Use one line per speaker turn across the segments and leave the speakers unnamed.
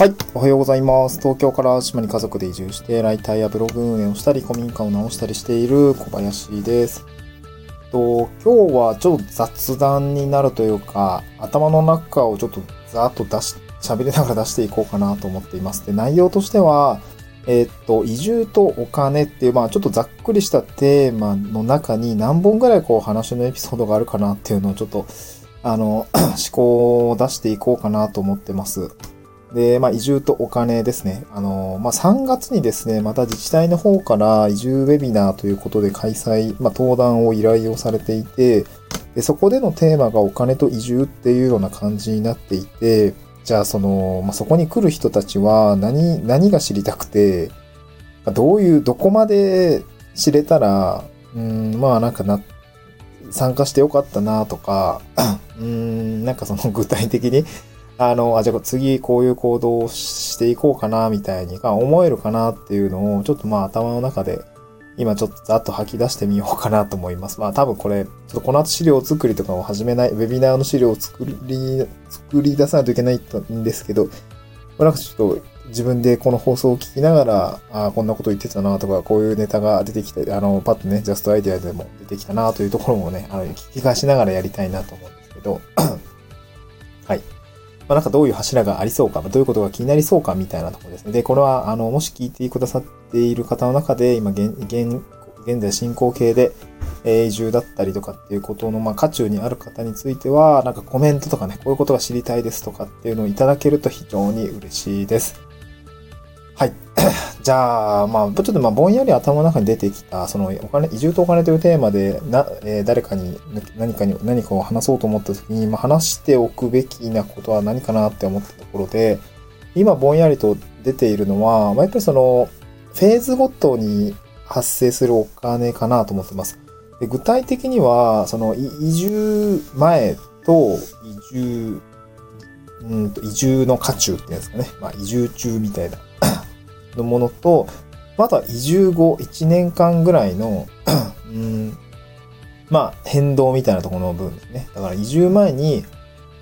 はい。おはようございます。東京から島に家族で移住して、ライターやブログ運営をしたり、古民家を直したりしている小林です。と今日はちょっと雑談になるというか、頭の中をちょっとざーっと出し、喋りながら出していこうかなと思っています。で、内容としては、えーっと、移住とお金っていう、まあちょっとざっくりしたテーマの中に何本ぐらいこう話のエピソードがあるかなっていうのをちょっと、あの、思考を出していこうかなと思ってます。で、まあ、移住とお金ですね。あの、まあ、3月にですね、また自治体の方から移住ウェビナーということで開催、まあ、登壇を依頼をされていて、でそこでのテーマがお金と移住っていうような感じになっていて、じゃあその、まあ、そこに来る人たちは何、何が知りたくて、どういう、どこまで知れたら、うん、まあなんかな、参加してよかったなとか、うん、なんかその具体的に、あの、あ、じゃあ次こういう行動をしていこうかな、みたいに思えるかなっていうのを、ちょっとまあ頭の中で、今ちょっとざっと吐き出してみようかなと思います。まあ多分これ、ちょっとこの後資料作りとかを始めない、ウェビナーの資料を作り、作り出さないといけないんですけど、なんかちょっと自分でこの放送を聞きながら、ああ、こんなこと言ってたなとか、こういうネタが出てきて、あの、パッとね、ジャストアイデアでも出てきたなというところもね、あの、聞き返しながらやりたいなと思うんですけど、はい。まあ、なんかどういう柱がありそうか、どういうことが気になりそうかみたいなところですね。で、これは、あの、もし聞いてくださっている方の中で、今、現、現、現在進行形で、え移住だったりとかっていうことの、まあ、渦中にある方については、なんかコメントとかね、こういうことが知りたいですとかっていうのをいただけると非常に嬉しいです。はい。じゃあ、まあ、ちょっとまあ、ぼんやり頭の中に出てきた、その、お金、移住とお金というテーマで、な、えー誰かに、何かに、何かを話そうと思った時に、まあ、話しておくべきなことは何かなって思ったところで、今ぼんやりと出ているのは、まあ、やっぱりその、フェーズごとに発生するお金かなと思ってます。で具体的には、その、移住前と移住、うんと、移住の渦中っていうんですかね。まあ、移住中みたいなのものと、また移住後1年間ぐらいの、うん、まあ、変動みたいなところの部分ですね。だから移住前に、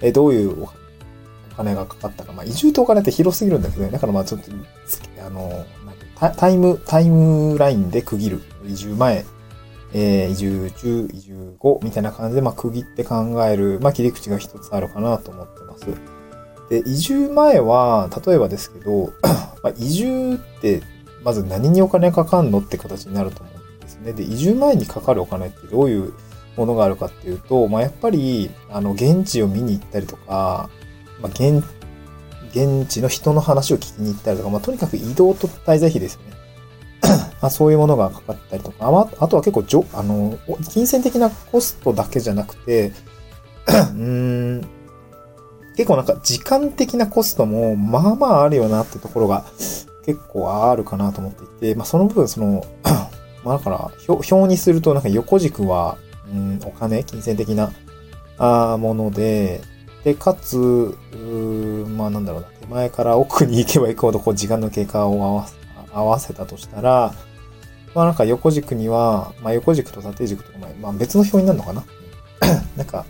えどういうお金がかかったか。まあ、移住とお金って広すぎるんだけどね。だからまあ、ちょっと、あの、タタイム、タイムラインで区切る。移住前、えー移住中、移住後みたいな感じで、まあ、区切って考える、まあ、切り口が一つあるかなと思ってます。で、移住前は、例えばですけど、まあ、移住って、まず何にお金かかんのって形になると思うんですね。で、移住前にかかるお金ってどういうものがあるかっていうと、まあ、やっぱり、あの、現地を見に行ったりとか、まあ、現、現地の人の話を聞きに行ったりとか、まあ、とにかく移動と滞在費ですよね。まあ、そういうものがかかったりとか、ああとは結構じょ、あの、金銭的なコストだけじゃなくて、うーん、結構なんか時間的なコストもまあまああるよなってところが結構あるかなと思っていて、まあその分その、まあだから表にするとなんか横軸は、うん、お金、金銭的なあもので、で、かつ、まあなんだろうな、手前から奥に行けば行くほどこう時間の経過を合わせ合わせたとしたら、まあなんか横軸には、まあ横軸と縦軸とか、まあ別の表になるのかな？なんか、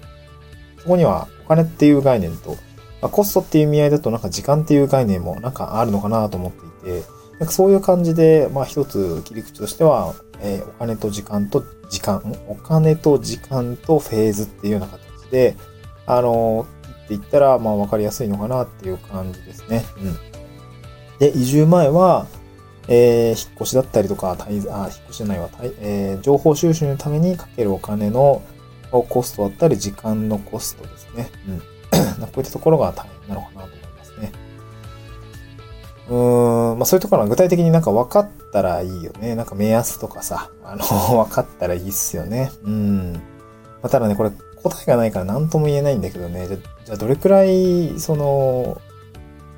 ここにはお金っていう概念と、まあ、コストっていう意味合いだとなんか時間っていう概念もなんかあるのかなと思っていて、なんかそういう感じで、まあ一つ切り口としては、えーお金と時間と時間、お金と時間とフェーズっていうような形で、あのー、っていったら、まあわかりやすいのかなっていう感じですね。うん。で、移住前は、えー引っ越しだったりとか、滞在あ、引っ越しじゃないわ、えー情報収集のためにかけるお金のコストだったり、時間のコストですね。うん。こういったところが大変なのかなと思いますね。うーん、まあそういうところは具体的になんか分かったらいいよね。なんか目安とかさ、あの、分かったらいいっすよね。うん。まあ、ただね、これ答えがないから何とも言えないんだけどね。じゃ、じゃあどれくらい、その、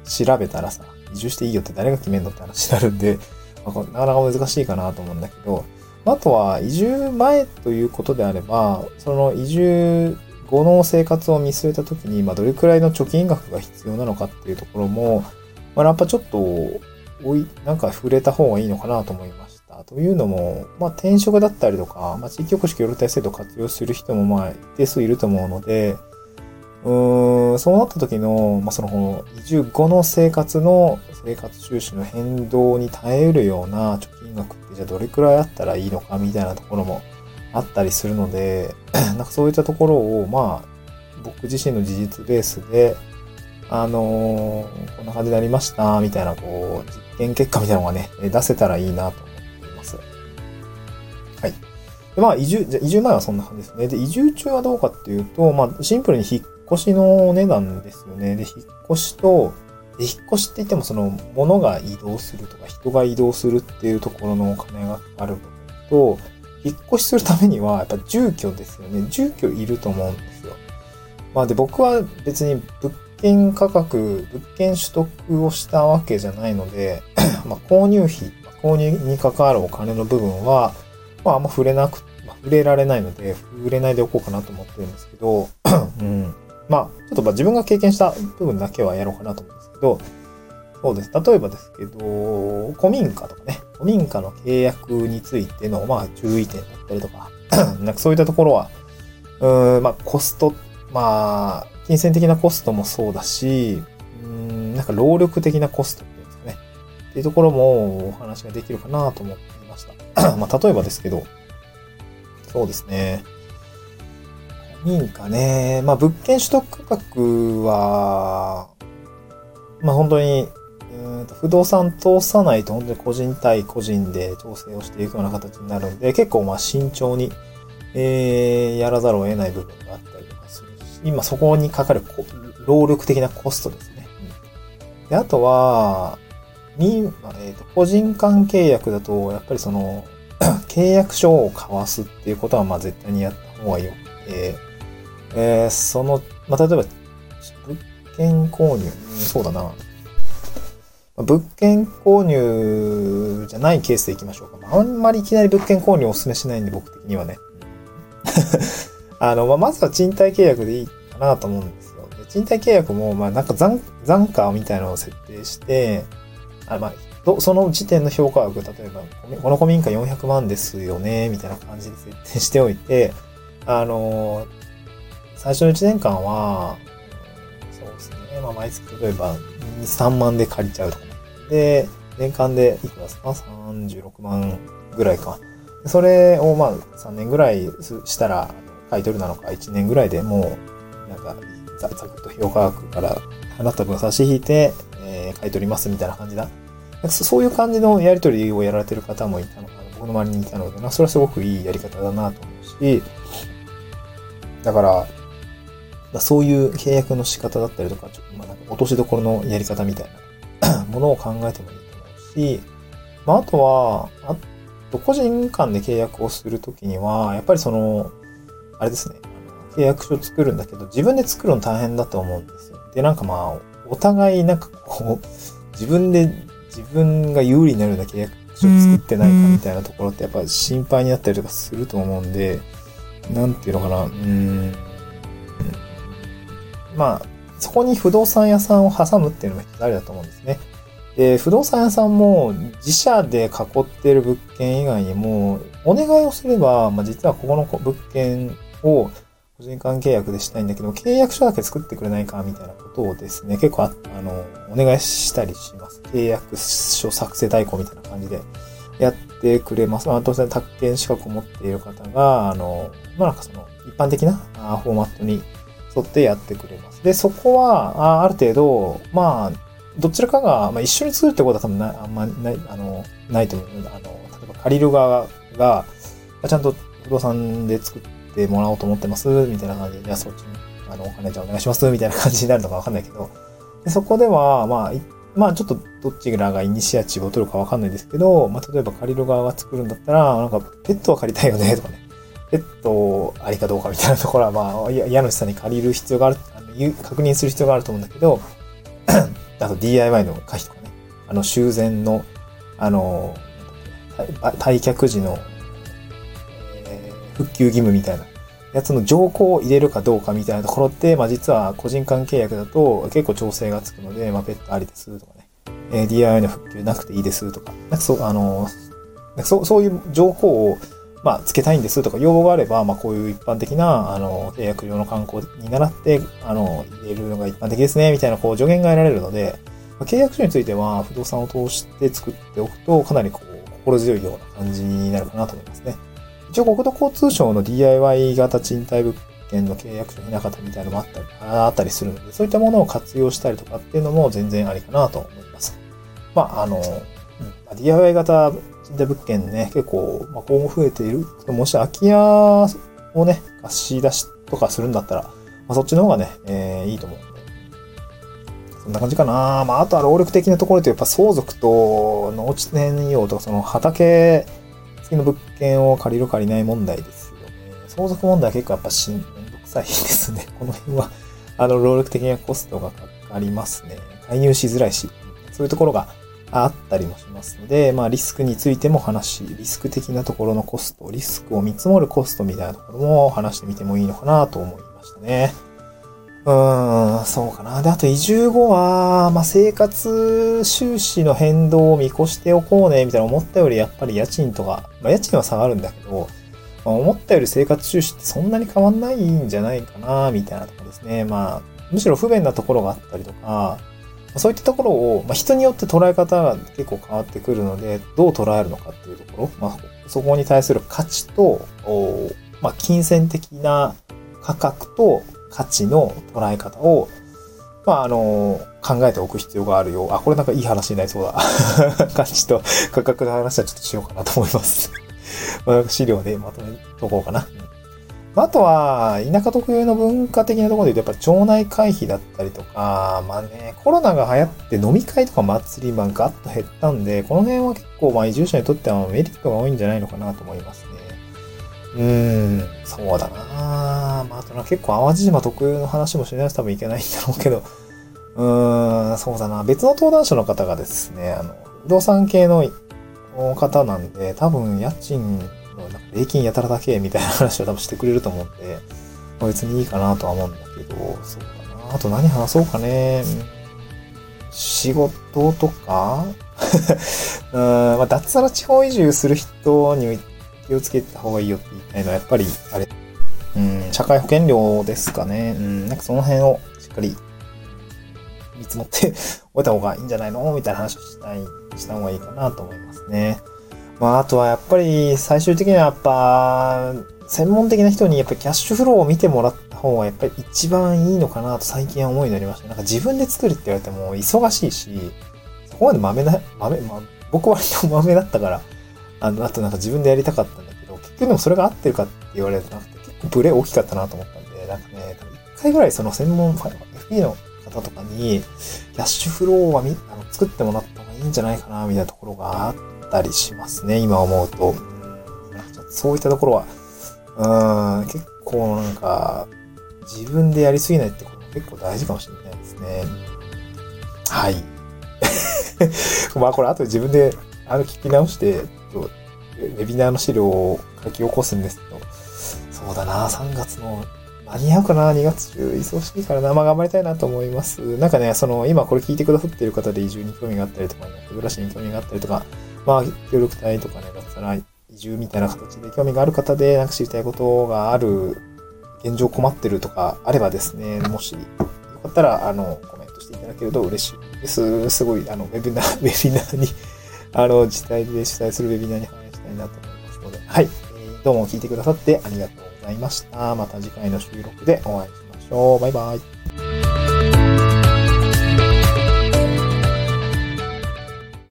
調べたらさ、移住していいよって誰が決めんのって話になるんで、まあなかなか難しいかなと思うんだけど、あとは移住前ということであれば、その移住後の生活を見据えたときに、まあ、どれくらいの貯金額が必要なのかっていうところも、まあ、やっぱちょっと、おい、なんか触れた方がいいのかなと思いました。というのも、まあ、転職だったりとか、まあ、地域おこし協力制度を活用する人も、まあ、一定数いると思うので、うーん、そうなった時の、まあ、その、移住後の生活の、生活収支の変動に耐えうるような貯金額ってじゃあどれくらいあったらいいのかみたいなところもあったりするので、なんかそういったところを、まあ、僕自身の事実ベースで、あのー、こんな感じになりました、みたいな、こう、実験結果みたいなのがね、出せたらいいなと思っています。はい。でまあ、移住、じゃ移住前はそんな感じですね。で、移住中はどうかっていうと、まあ、シンプルに引っ越しの値段ですよね。で、引っ越しと、で、引っ越しって言ってもその、物が移動するとか、人が移動するっていうところのお金がかかると、引っ越しするためには、やっぱ住居ですよね。住居いると思うんですよ。まあで、僕は別に物件価格、物件取得をしたわけじゃないので、まあ購入費、購入に関わるお金の部分は、まああんま触れなく、まあ、触れられないので、触れないでおこうかなと思ってるんですけど、うん。まあ、ちょっとまあ自分が経験した部分だけはやろうかなと思うんですけど、そうです。例えばですけど、古民家とかね、古民家の契約についての、まあ、注意点だったりとか、なんかそういったところは、うん、まあ、コスト、まあ、金銭的なコストもそうだし、うん、なんか労力的なコストっていうんですかね。っていうところもお話ができるかなと思っていました。まあ、例えばですけど、そうですね。民家ね。まあ、物件取得価格は、まあ、本当にうんと不動産通さないと本当に個人対個人で調整をしていくような形になるんで、結構まあ慎重に、えー、やらざるを得ない部分があったりとかするし、今そこにかかる労力的なコストですね。であとは、に、えーと、個人間契約だと、やっぱりその、契約書を交わすっていうことはまあ絶対にやった方がよくて、えー、その、まあ、例えば、物件購入、そうだな。物件購入じゃないケースでいきましょうか。あんまりいきなり物件購入をお勧めしないんで、僕的にはね。あの、まあ、まずは賃貸契約でいいかなと思うんですよ。で賃貸契約も、まあ、なんか残残価みたいなのを設定して、あまあ、その時点の評価額、例えば、この古民家400万ですよね、みたいな感じで設定しておいて、あの、最初の1年間は、そうですね、まあ、毎月例えば3万で借りちゃうとか。で、年間でいくらですか ?36 万ぐらいか。それをまあ3年ぐらいしたら買い取るなのか1年ぐらいでもうなんかざざくっと評価額から払った分差し引いて、えー、買い取りますみたいな感じだ。そういう感じのやり取りをやられてる方もいたのかな。僕の周りにいたので、まあ、それはすごくいいやり方だなと思うし、だから、だそういう契約の仕方だったりとか、ちょっとまあなんか落としどころのやり方みたいな ものを考えてもいいと思うし、まあ、あとは、あと個人間で契約をするときには、やっぱりその、あれですね、契約書作るんだけど、自分で作るの大変だと思うんですよ。で、なんかまあ、お互いなんかこう、自分で自分が有利になるような契約書を作ってないかみたいなところってやっぱ心配になったりとかすると思うんで、なんていうのかな、うん、まあ、そこに不動産屋さんを挟むっていうのも一つありだと思うんですね。で、不動産屋さんも自社で囲っている物件以外にも、お願いをすれば、まあ、実はここの物件を個人間契約でしたいんだけど、契約書だけ作ってくれないかみたいなことをですね、結構あ、あの、お願いしたりします。契約書作成代行みたいな感じでやってくれます。まあ、当然、宅建資格を持っている方が、あの、まあ、なんかその、一般的なフォーマットに沿ってやってくれます。で、そこは、あある程度、まあ、どちらかが、まあ、一緒に作るってことは多分な、あんまない、あの、ないと思う。あの、例えば借りる側が、ちゃんと不動産で作ってもらおうと思ってます、みたいな感じで、じゃあそっちに、あの、お金じゃお願いします、みたいな感じになるのかわかんないけど、でそこでは、まあ、まあちょっとどっちらがイニシアチブを取るかわかんないですけど、まあ例えば借りる側が作るんだったら、なんかペットは借りたいよね、とかね。ペットありかどうかみたいなところは、まあ、家主さんに借りる必要がある、あの確認する必要があると思うんだけど、あと DIY の可否とかね、あの修繕の、あの、退却時の、えー、復旧義務みたいなやつの条項を入れるかどうかみたいなところって、まあ実は個人間契約だと結構調整がつくので、まあペットありですとかね、えー、DIY の復旧なくていいですとか、なんかそう、あの、そうそういう情報をまあ、つけたいんですとか要望があれば、まあ、こういう一般的な、あの、契約料の観光に習って、あの、入れるのが一般的ですね、みたいな、こう、助言が得られるので、まあ、契約書については、不動産を通して作っておくと、かなりこう、心強いような感じになるかなと思いますね。一応、国土交通省の DIY 型賃貸物件の契約書ひな形みたいなのもあったり、あったりするので、そういったものを活用したりとかっていうのも全然ありかなと思います。まあ、あの、うん、DIY 型賃貸物件ね、結構、まあ、今後増えている。もし空き家をね、貸し出しとかするんだったら、まあ、そっちの方がね、えー、いいと思うんで。そんな感じかな。まあ、あとは労力的なところでやっぱ相続と農地転用とか、その畑付きの物件を借りる借りない問題ですよね。相続問題は結構やっぱしんどくさいですね。この辺は、あの、労力的なコストがかかりますね。介入しづらいし、そういうところがあったりもしますので、まあリスクについても話し、リスク的なところのコスト、リスクを見積もるコストみたいなところも話してみてもいいのかなと思いましたね。うーん、そうかな。で、あと移住後は、まあ生活収支の変動を見越しておこうね、みたいな思ったよりやっぱり家賃とか、まあ家賃は下がるんだけど、まあ、思ったより生活収支ってそんなに変わんないんじゃないかな、みたいなところですね。まあ、むしろ不便なところがあったりとか、そういったところを、まあ、人によって捉え方が結構変わってくるので、どう捉えるのかっていうところ、まあ、そこに対する価値と、まあ、金銭的な価格と価値の捉え方を、まあ、あの、考えておく必要があるよ。あ、これなんかいい話になりそうだ。価値と価格の話はちょっとしようかなと思います。まあ、資料でまとめとこうかな。あとは、田舎特有の文化的なところで言うと、やっぱ町内会費だったりとか、まあね、コロナが流行って飲み会とか祭り、まあガッと減ったんで、この辺は結構、まあ移住者にとってはメリットが多いんじゃないのかなと思いますね。うーん、そうだなまああとな、結構淡路島特有の話もしないと多分いけないんだろうけど、うーん、そうだな。別の登壇者の方がですね、あの、不動産系の方なんで、多分家賃なんか礼金やたらだけみたいな話を多分してくれると思うんで、ま、別にいいかなとは思うんだけど、そうだな。あと何話そうかね。仕事とか うん、まあ、脱サラ地方移住する人に気をつけた方がいいよって言いたいのは、やっぱり、あれ、うん、社会保険料ですかね。うん、なんかその辺をしっかり見積もっておいた方がいいんじゃないの？みたいな話をしたい、した方がいいかなと思いますね。まあ、あとはやっぱり最終的にはやっぱ、専門的な人にやっぱキャッシュフローを見てもらった方がやっぱり一番いいのかなと最近は思いになりました。なんか自分で作るって言われても忙しいし、そこまで豆な、豆、ま、僕は割と豆だったから、あの、あとなんか自分でやりたかったんだけど、結局でもそれが合ってるかって言われるとなくて、結構ブレ大きかったなと思ったんで、なんかね、一回ぐらいその専門 FP の方とかに、キャッシュフローはみあの作ってもらった方がいいんじゃないかな、みたいなところがあって、ったりしますね、今思うと。そういったところは、うん、結構なんか、自分でやりすぎないってことも結構大事かもしれないですね。はい。まあこれ後で自分であの聞き直して、ウェビナーの資料を書き起こすんですけど、そうだな、3月の間に合うかな ?2 月中忙しいからな。まあ頑張りたいなと思います。なんかね、その、今これ聞いてくださっている方で移住に興味があったりとか、ね、暮らしに興味があったりとか、まあ、協力隊とかね、脱サラ移住みたいな形で興味がある方で、なんか知りたいことがある、現状困ってるとかあればですね、もしよかったら、あの、コメントしていただけると嬉しいです。すごい、あの、ウェビナー、ウェビナーにあの、自治体で主催するウェビナーに反映したいなと思いますので、はい。どうも聞いてくださってありがとうございました。また次回の収録でお会いしましょう。バイバイ。